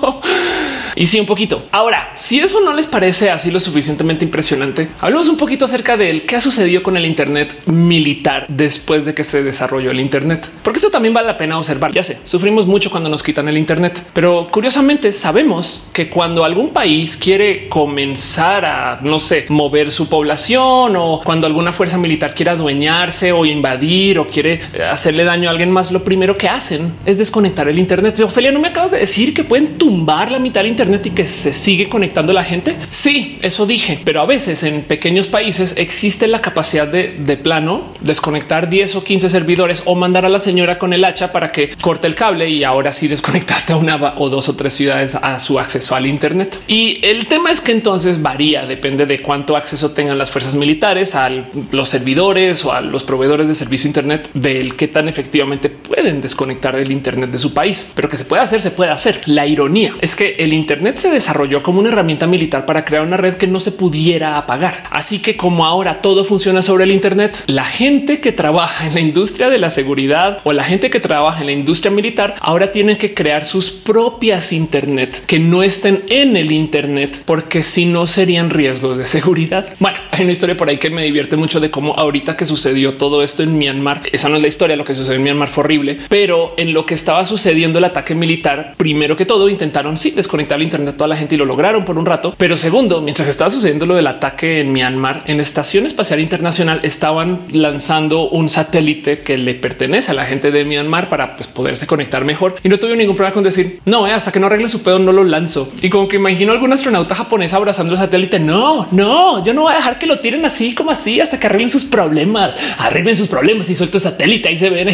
y sí, un poquito. Ahora, si eso no les parece así lo suficientemente impresionante, hablemos un poquito acerca de qué ha sucedido con el Internet militar después de que se desarrolló el Internet, porque eso también vale la pena observar. Ya sé, sufrimos mucho cuando nos quitan el Internet, pero curiosamente sabemos que cuando algún país quiere comenzar a, no sé, mover su población o cuando alguna fuerza militar quiere adueñarse o invadir o quiere hacerle daño a alguien más, lo primero que hacen es desconectar el Internet. Ophelia, no me acabas de decir que pueden tumbar la mitad del Internet y que se sigue conectando la gente? Sí, eso dije, pero a veces en pequeños países existe la capacidad de, plano desconectar 10 o 15 servidores o mandar a la señora con el hacha para que corte el cable y ahora sí desconectaste a una o dos o tres ciudades a su acceso al Internet. Y el tema es que entonces varía, depende de cuánto acceso tengan las fuerzas militares a los servidores o a los proveedores de servicio Internet del que tan efectivamente pueden desconectar el Internet de su país, pero que se puede hacer, se puede hacer. La ironía es que el Internet Internet se desarrolló como una herramienta militar para crear una red que no se pudiera apagar. Así que como ahora todo funciona sobre el Internet, la gente que trabaja en la industria de la seguridad o la gente que trabaja en la industria militar ahora tienen que crear sus propias Internet que no estén en el Internet, porque si no serían riesgos de seguridad. Bueno, hay una historia por ahí que me divierte mucho de cómo ahorita que sucedió todo esto en Myanmar, esa no es la historia, lo que sucedió en Myanmar fue horrible, pero en lo que estaba sucediendo el ataque militar, primero que todo intentaron sí desconectar el Internet a toda la gente y lo lograron por un rato, pero segundo, mientras estaba sucediendo lo del ataque en Myanmar, en la Estación Espacial Internacional estaban lanzando un satélite que le pertenece a la gente de Myanmar para pues, poderse conectar mejor y no tuve ningún problema con decir no, eh, hasta que no arregle su pedo no lo lanzo. Y como que imagino algún astronauta japonés abrazando el satélite. No, no, yo no voy a dejar que lo tiren así como así hasta que arreglen sus problemas, arreglen sus problemas y suelto el satélite. Ahí se ven.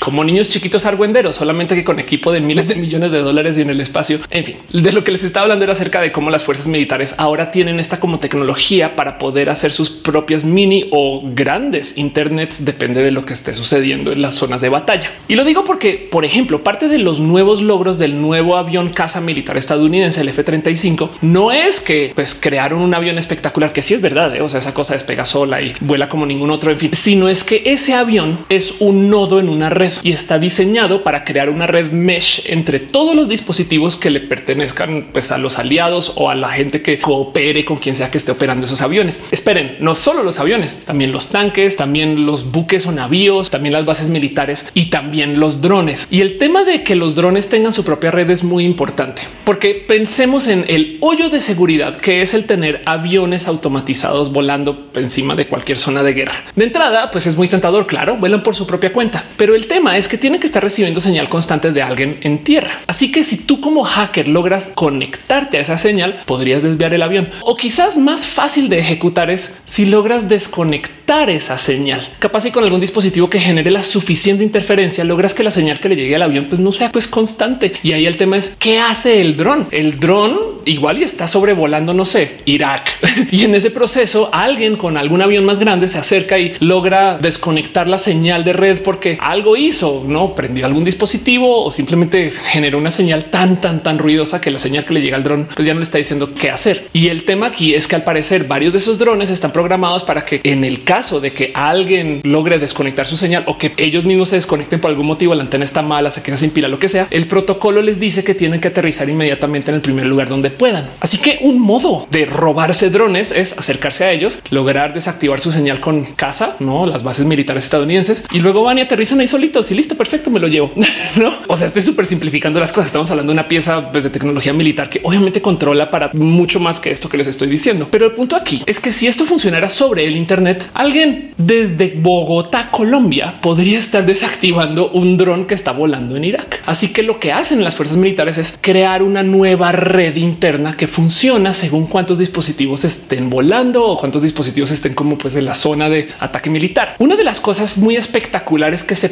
Como niños chiquitos argüenderos, solamente que con equipo de miles de millones de dólares y en el espacio. En fin, de lo que les estaba hablando era acerca de cómo las fuerzas militares ahora tienen esta como tecnología para poder hacer sus propias mini o grandes internets, depende de lo que esté sucediendo en las zonas de batalla. Y lo digo porque, por ejemplo, parte de los nuevos logros del nuevo avión caza militar estadounidense, el F-35, no es que pues crearon un avión espectacular, que sí es verdad, ¿eh? o sea, esa cosa despega sola y vuela como ningún otro, en fin, sino es que ese avión es un nodo en una red y está diseñado para crear una red mesh entre todos los dispositivos que le pertenezcan pues, a los aliados o a la gente que coopere con quien sea que esté operando esos aviones. Esperen, no solo los aviones, también los tanques, también los buques o navíos, también las bases militares y también los drones. Y el tema de que los drones tengan su propia red es muy importante porque pensemos en el hoyo de seguridad que es el tener aviones automatizados volando encima de cualquier zona de guerra. De entrada, pues es muy tentador, claro, vuelan por su propia cuenta, pero el tema es que tiene que estar recibiendo señal constante de alguien en tierra. Así que si tú como hacker logras conectarte a esa señal, podrías desviar el avión. O quizás más fácil de ejecutar es si logras desconectar esa señal. Capaz y con algún dispositivo que genere la suficiente interferencia, logras que la señal que le llegue al avión pues no sea pues constante. Y ahí el tema es qué hace el dron. El dron igual y está sobrevolando, no sé, Irak. y en ese proceso alguien con algún avión más grande se acerca y logra desconectar la señal de red porque algo hizo hizo, no prendió algún dispositivo o simplemente generó una señal tan, tan, tan ruidosa que la señal que le llega al dron pues ya no le está diciendo qué hacer. Y el tema aquí es que al parecer varios de esos drones están programados para que en el caso de que alguien logre desconectar su señal o que ellos mismos se desconecten por algún motivo, la antena está mala, se queda sin pila, lo que sea, el protocolo les dice que tienen que aterrizar inmediatamente en el primer lugar donde puedan. Así que un modo de robarse drones es acercarse a ellos, lograr desactivar su señal con casa, no las bases militares estadounidenses y luego van y aterrizan ahí solitos y listo, perfecto, me lo llevo. no, o sea, estoy súper simplificando las cosas. Estamos hablando de una pieza pues, de tecnología militar que obviamente controla para mucho más que esto que les estoy diciendo. Pero el punto aquí es que si esto funcionara sobre el Internet, alguien desde Bogotá, Colombia, podría estar desactivando un dron que está volando en Irak. Así que lo que hacen las fuerzas militares es crear una nueva red interna que funciona según cuántos dispositivos estén volando o cuántos dispositivos estén como pues en la zona de ataque militar. Una de las cosas muy espectaculares que se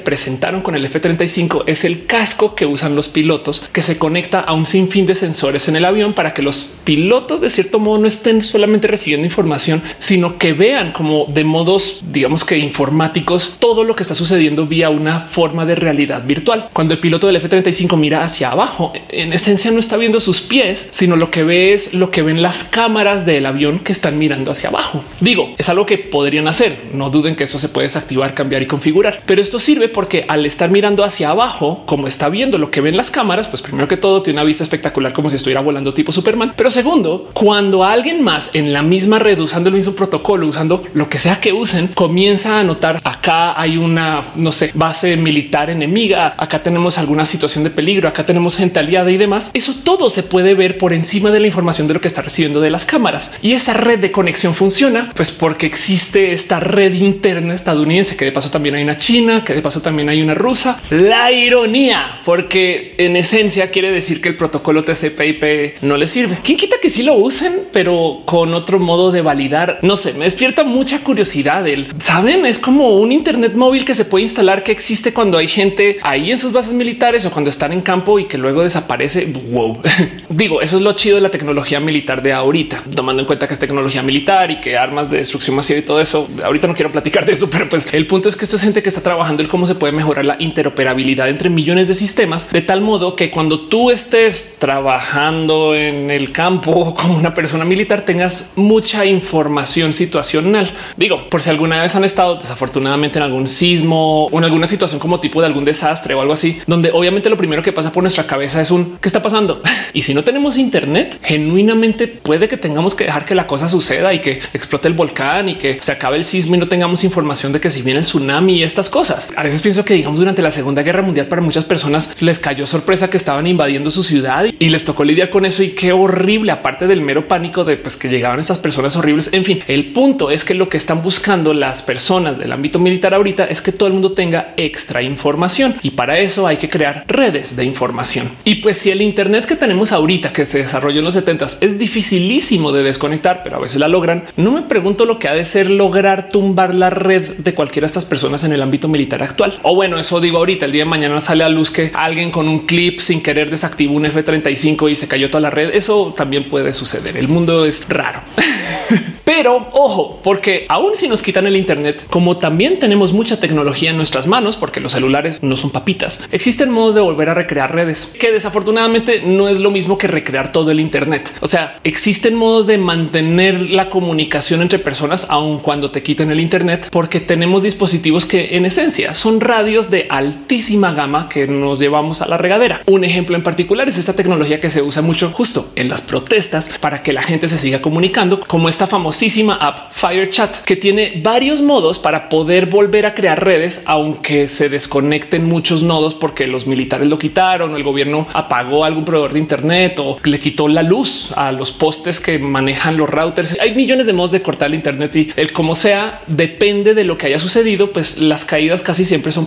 con el F-35 es el casco que usan los pilotos que se conecta a un sinfín de sensores en el avión para que los pilotos de cierto modo no estén solamente recibiendo información, sino que vean como de modos, digamos que informáticos, todo lo que está sucediendo vía una forma de realidad virtual. Cuando el piloto del F-35 mira hacia abajo, en esencia no está viendo sus pies, sino lo que ve es lo que ven las cámaras del avión que están mirando hacia abajo. Digo, es algo que podrían hacer. No duden que eso se puede desactivar, cambiar y configurar, pero esto sirve porque al estar mirando hacia abajo, como está viendo lo que ven las cámaras, pues primero que todo tiene una vista espectacular como si estuviera volando tipo Superman. Pero segundo, cuando alguien más en la misma red usando el mismo protocolo, usando lo que sea que usen, comienza a notar acá hay una, no sé, base militar enemiga, acá tenemos alguna situación de peligro, acá tenemos gente aliada y demás. Eso todo se puede ver por encima de la información de lo que está recibiendo de las cámaras. Y esa red de conexión funciona pues porque existe esta red interna estadounidense, que de paso también hay una china, que de paso también hay una rusa. La ironía, porque en esencia quiere decir que el protocolo TCP/IP no le sirve. ¿Quién quita que sí lo usen, pero con otro modo de validar? No sé, me despierta mucha curiosidad. El saben, es como un Internet móvil que se puede instalar que existe cuando hay gente ahí en sus bases militares o cuando están en campo y que luego desaparece. Wow, digo, eso es lo chido de la tecnología militar de ahorita, tomando en cuenta que es tecnología militar y que armas de destrucción masiva y todo eso. Ahorita no quiero platicar de eso, pero pues el punto es que esto es gente que está trabajando el cómo se puede mejorar mejorar la interoperabilidad entre millones de sistemas de tal modo que cuando tú estés trabajando en el campo como una persona militar tengas mucha información situacional. Digo, por si alguna vez han estado desafortunadamente en algún sismo o en alguna situación como tipo de algún desastre o algo así, donde obviamente lo primero que pasa por nuestra cabeza es un ¿qué está pasando? Y si no tenemos internet, genuinamente puede que tengamos que dejar que la cosa suceda y que explote el volcán y que se acabe el sismo y no tengamos información de que si viene el tsunami y estas cosas. A veces pienso que digamos durante la Segunda Guerra Mundial para muchas personas les cayó sorpresa que estaban invadiendo su ciudad y les tocó lidiar con eso y qué horrible, aparte del mero pánico de pues, que llegaban estas personas horribles. En fin, el punto es que lo que están buscando las personas del ámbito militar ahorita es que todo el mundo tenga extra información y para eso hay que crear redes de información. Y pues si el Internet que tenemos ahorita que se desarrolló en los 70 es dificilísimo de desconectar, pero a veces la logran, no me pregunto lo que ha de ser lograr tumbar la red de cualquiera de estas personas en el ámbito militar actual. Bueno, eso digo ahorita, el día de mañana sale a luz que alguien con un clip sin querer desactivó un F35 y se cayó toda la red. Eso también puede suceder. El mundo es raro. Pero ojo, porque aún si nos quitan el Internet, como también tenemos mucha tecnología en nuestras manos, porque los celulares no son papitas, existen modos de volver a recrear redes que desafortunadamente no es lo mismo que recrear todo el Internet. O sea, existen modos de mantener la comunicación entre personas aun cuando te quiten el Internet, porque tenemos dispositivos que en esencia son de altísima gama que nos llevamos a la regadera. Un ejemplo en particular es esta tecnología que se usa mucho justo en las protestas para que la gente se siga comunicando, como esta famosísima app FireChat, que tiene varios modos para poder volver a crear redes, aunque se desconecten muchos nodos porque los militares lo quitaron o el gobierno apagó algún proveedor de Internet o le quitó la luz a los postes que manejan los routers. Hay millones de modos de cortar el Internet y el como sea depende de lo que haya sucedido, pues las caídas casi siempre son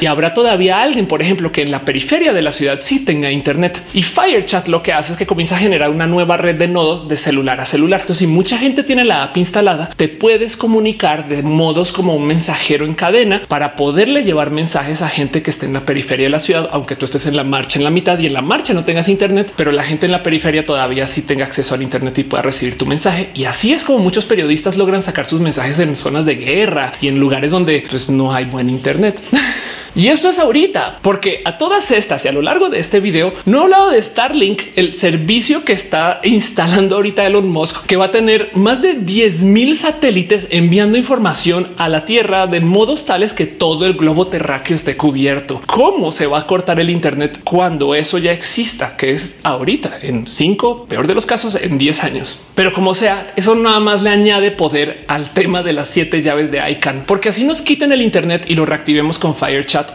y habrá todavía alguien, por ejemplo, que en la periferia de la ciudad sí tenga Internet y FireChat lo que hace es que comienza a generar una nueva red de nodos de celular a celular. Entonces, si mucha gente tiene la app instalada, te puedes comunicar de modos como un mensajero en cadena para poderle llevar mensajes a gente que esté en la periferia de la ciudad, aunque tú estés en la marcha en la mitad y en la marcha no tengas Internet, pero la gente en la periferia todavía sí tenga acceso al Internet y pueda recibir tu mensaje. Y así es como muchos periodistas logran sacar sus mensajes en zonas de guerra y en lugares donde pues, no hay buen Internet. Y eso es ahorita, porque a todas estas y a lo largo de este video no he hablado de Starlink, el servicio que está instalando ahorita Elon Musk, que va a tener más de 10 mil satélites enviando información a la Tierra de modos tales que todo el globo terráqueo esté cubierto. ¿Cómo se va a cortar el Internet cuando eso ya exista? Que es ahorita en cinco, peor de los casos, en 10 años. Pero como sea, eso nada más le añade poder al tema de las siete llaves de ICANN, porque así nos quiten el Internet y lo reactivemos con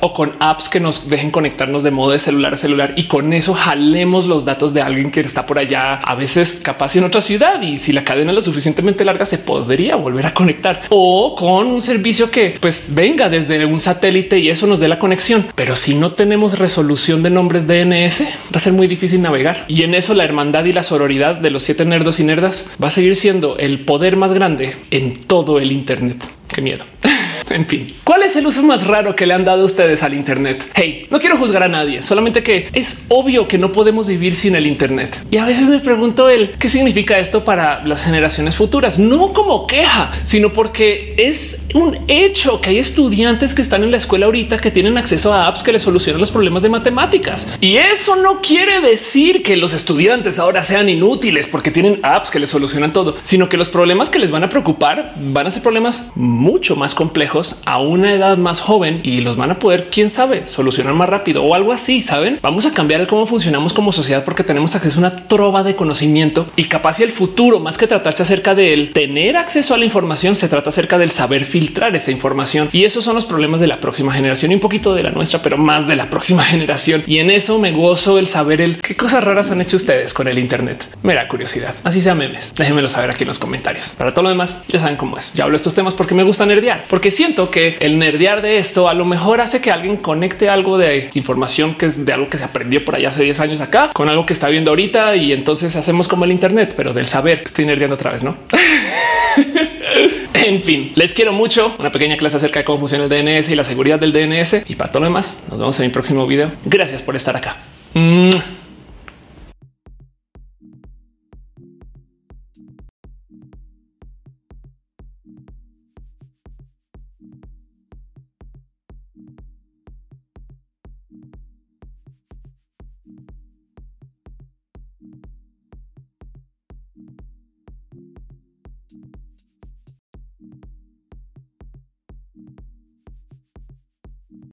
O con apps que nos dejen conectarnos de modo de celular a celular y con eso jalemos los datos de alguien que está por allá, a veces capaz en otra ciudad. Y si la cadena es lo suficientemente larga, se podría volver a conectar o con un servicio que pues venga desde un satélite y eso nos dé la conexión. Pero si no tenemos resolución de nombres DNS, va a ser muy difícil navegar. Y en eso la hermandad y la sororidad de los siete nerdos y nerdas va a seguir siendo el poder más grande en todo el Internet. Qué miedo. En fin, ¿cuál es el uso más raro que le han dado ustedes al Internet? Hey, no quiero juzgar a nadie, solamente que es obvio que no podemos vivir sin el Internet. Y a veces me pregunto el qué significa esto para las generaciones futuras, no como queja, sino porque es un hecho que hay estudiantes que están en la escuela ahorita que tienen acceso a apps que les solucionan los problemas de matemáticas. Y eso no quiere decir que los estudiantes ahora sean inútiles porque tienen apps que les solucionan todo, sino que los problemas que les van a preocupar van a ser problemas mucho más complejos a una edad más joven y los van a poder, quién sabe, solucionar más rápido o algo así. Saben, vamos a cambiar el cómo funcionamos como sociedad porque tenemos acceso a una trova de conocimiento y capaz y el futuro, más que tratarse acerca del tener acceso a la información, se trata acerca del saber filtrar esa información. Y esos son los problemas de la próxima generación y un poquito de la nuestra, pero más de la próxima generación. Y en eso me gozo el saber el qué cosas raras han hecho ustedes con el Internet. Mera curiosidad. Así sea memes. Déjenmelo saber aquí en los comentarios. Para todo lo demás, ya saben cómo es. Ya hablo estos temas porque me gusta nerdear, porque siento que el nerdear de esto a lo mejor hace que alguien conecte algo de información que es de algo que se aprendió por allá hace 10 años acá con algo que está viendo ahorita y entonces hacemos como el Internet, pero del saber. Estoy nerdeando otra vez, no? en fin, les quiero mucho. Una pequeña clase acerca de cómo funciona el DNS y la seguridad del DNS. Y para todo lo demás, nos vemos en mi próximo video. Gracias por estar acá.